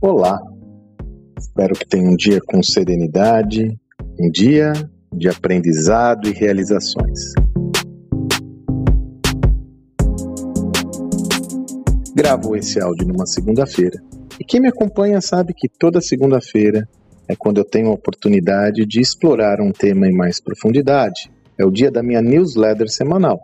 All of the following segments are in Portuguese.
Olá, espero que tenha um dia com serenidade, um dia de aprendizado e realizações. Gravo esse áudio numa segunda-feira e quem me acompanha sabe que toda segunda-feira é quando eu tenho a oportunidade de explorar um tema em mais profundidade. É o dia da minha newsletter semanal.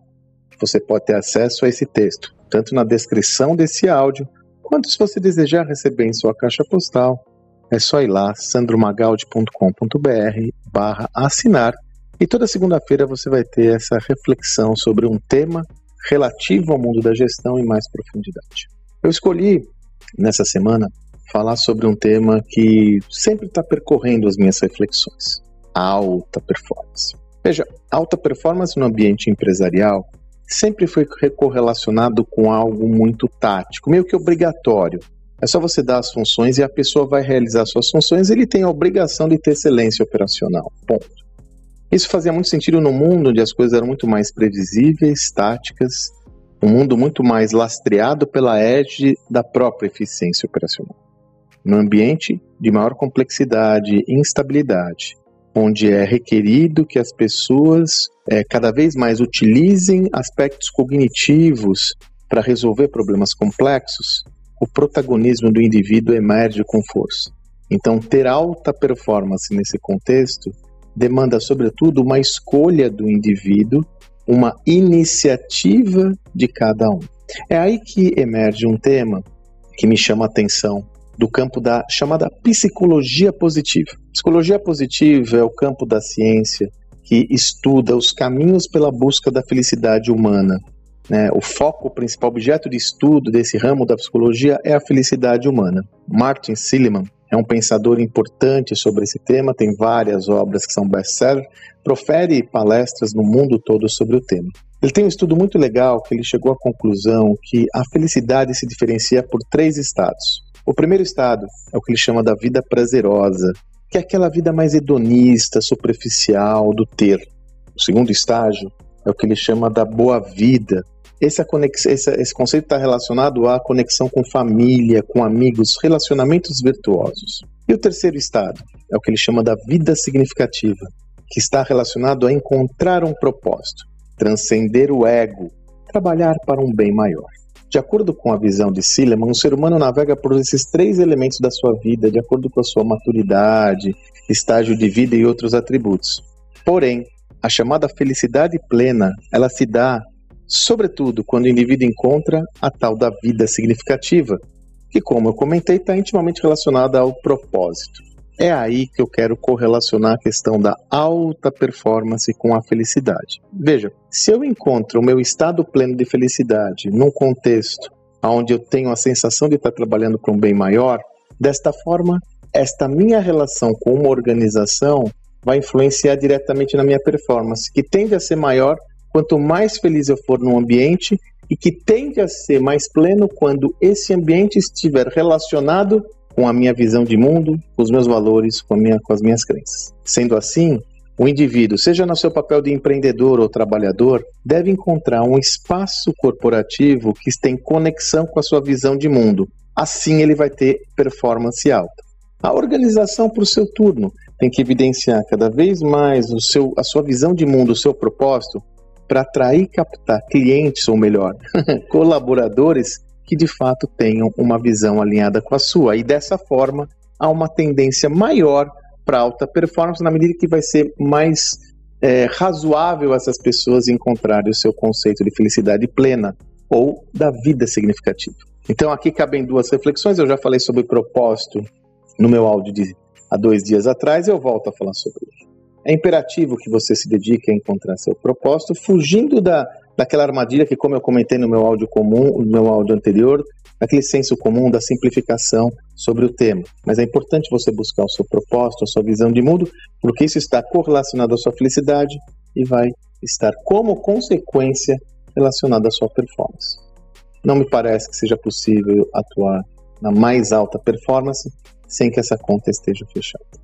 Você pode ter acesso a esse texto, tanto na descrição desse áudio Quanto se você desejar receber em sua caixa postal, é só ir lá, sandromagaldi.com.br barra assinar e toda segunda-feira você vai ter essa reflexão sobre um tema relativo ao mundo da gestão em mais profundidade. Eu escolhi, nessa semana, falar sobre um tema que sempre está percorrendo as minhas reflexões: a alta performance. Veja, alta performance no ambiente empresarial sempre foi correlacionado com algo muito tático, meio que obrigatório. É só você dar as funções e a pessoa vai realizar suas funções, ele tem a obrigação de ter excelência operacional. Ponto. Isso fazia muito sentido no mundo onde as coisas eram muito mais previsíveis, táticas, um mundo muito mais lastreado pela edge da própria eficiência operacional. No ambiente de maior complexidade e instabilidade, onde é requerido que as pessoas é, cada vez mais utilizem aspectos cognitivos para resolver problemas complexos, o protagonismo do indivíduo emerge com força. Então, ter alta performance nesse contexto demanda, sobretudo, uma escolha do indivíduo, uma iniciativa de cada um. É aí que emerge um tema que me chama a atenção do campo da chamada psicologia positiva. Psicologia positiva é o campo da ciência que estuda os caminhos pela busca da felicidade humana. Né? O foco principal, objeto de estudo desse ramo da psicologia é a felicidade humana. Martin Seligman é um pensador importante sobre esse tema, tem várias obras que são best-seller, profere palestras no mundo todo sobre o tema. Ele tem um estudo muito legal que ele chegou à conclusão que a felicidade se diferencia por três estados. O primeiro estado é o que ele chama da vida prazerosa, que é aquela vida mais hedonista, superficial, do ter. O segundo estágio é o que ele chama da boa vida. Esse, conex... esse, esse conceito está relacionado à conexão com família, com amigos, relacionamentos virtuosos. E o terceiro estado é o que ele chama da vida significativa, que está relacionado a encontrar um propósito, transcender o ego, trabalhar para um bem maior. De acordo com a visão de Silliman, o ser humano navega por esses três elementos da sua vida, de acordo com a sua maturidade, estágio de vida e outros atributos. Porém, a chamada felicidade plena, ela se dá, sobretudo, quando o indivíduo encontra a tal da vida significativa, que, como eu comentei, está intimamente relacionada ao propósito. É aí que eu quero correlacionar a questão da alta performance com a felicidade. Veja, se eu encontro o meu estado pleno de felicidade num contexto onde eu tenho a sensação de estar trabalhando para um bem maior, desta forma, esta minha relação com uma organização vai influenciar diretamente na minha performance, que tende a ser maior quanto mais feliz eu for no ambiente e que tende a ser mais pleno quando esse ambiente estiver relacionado com a minha visão de mundo, com os meus valores, com, minha, com as minhas crenças. Sendo assim, o indivíduo, seja no seu papel de empreendedor ou trabalhador, deve encontrar um espaço corporativo que tem conexão com a sua visão de mundo. Assim, ele vai ter performance alta. A organização, por seu turno, tem que evidenciar cada vez mais o seu, a sua visão de mundo, o seu propósito, para atrair e captar clientes, ou melhor, colaboradores que de fato tenham uma visão alinhada com a sua. E dessa forma, há uma tendência maior para alta performance, na medida que vai ser mais é, razoável essas pessoas encontrarem o seu conceito de felicidade plena ou da vida significativa. Então, aqui cabem duas reflexões. Eu já falei sobre propósito no meu áudio de há dois dias atrás, eu volto a falar sobre. É imperativo que você se dedique a encontrar seu propósito, fugindo da daquela armadilha que, como eu comentei no meu áudio comum, no meu áudio anterior, daquele senso comum da simplificação sobre o tema. Mas é importante você buscar o seu propósito, a sua visão de mundo, porque isso está correlacionado à sua felicidade e vai estar como consequência relacionado à sua performance. Não me parece que seja possível atuar na mais alta performance sem que essa conta esteja fechada.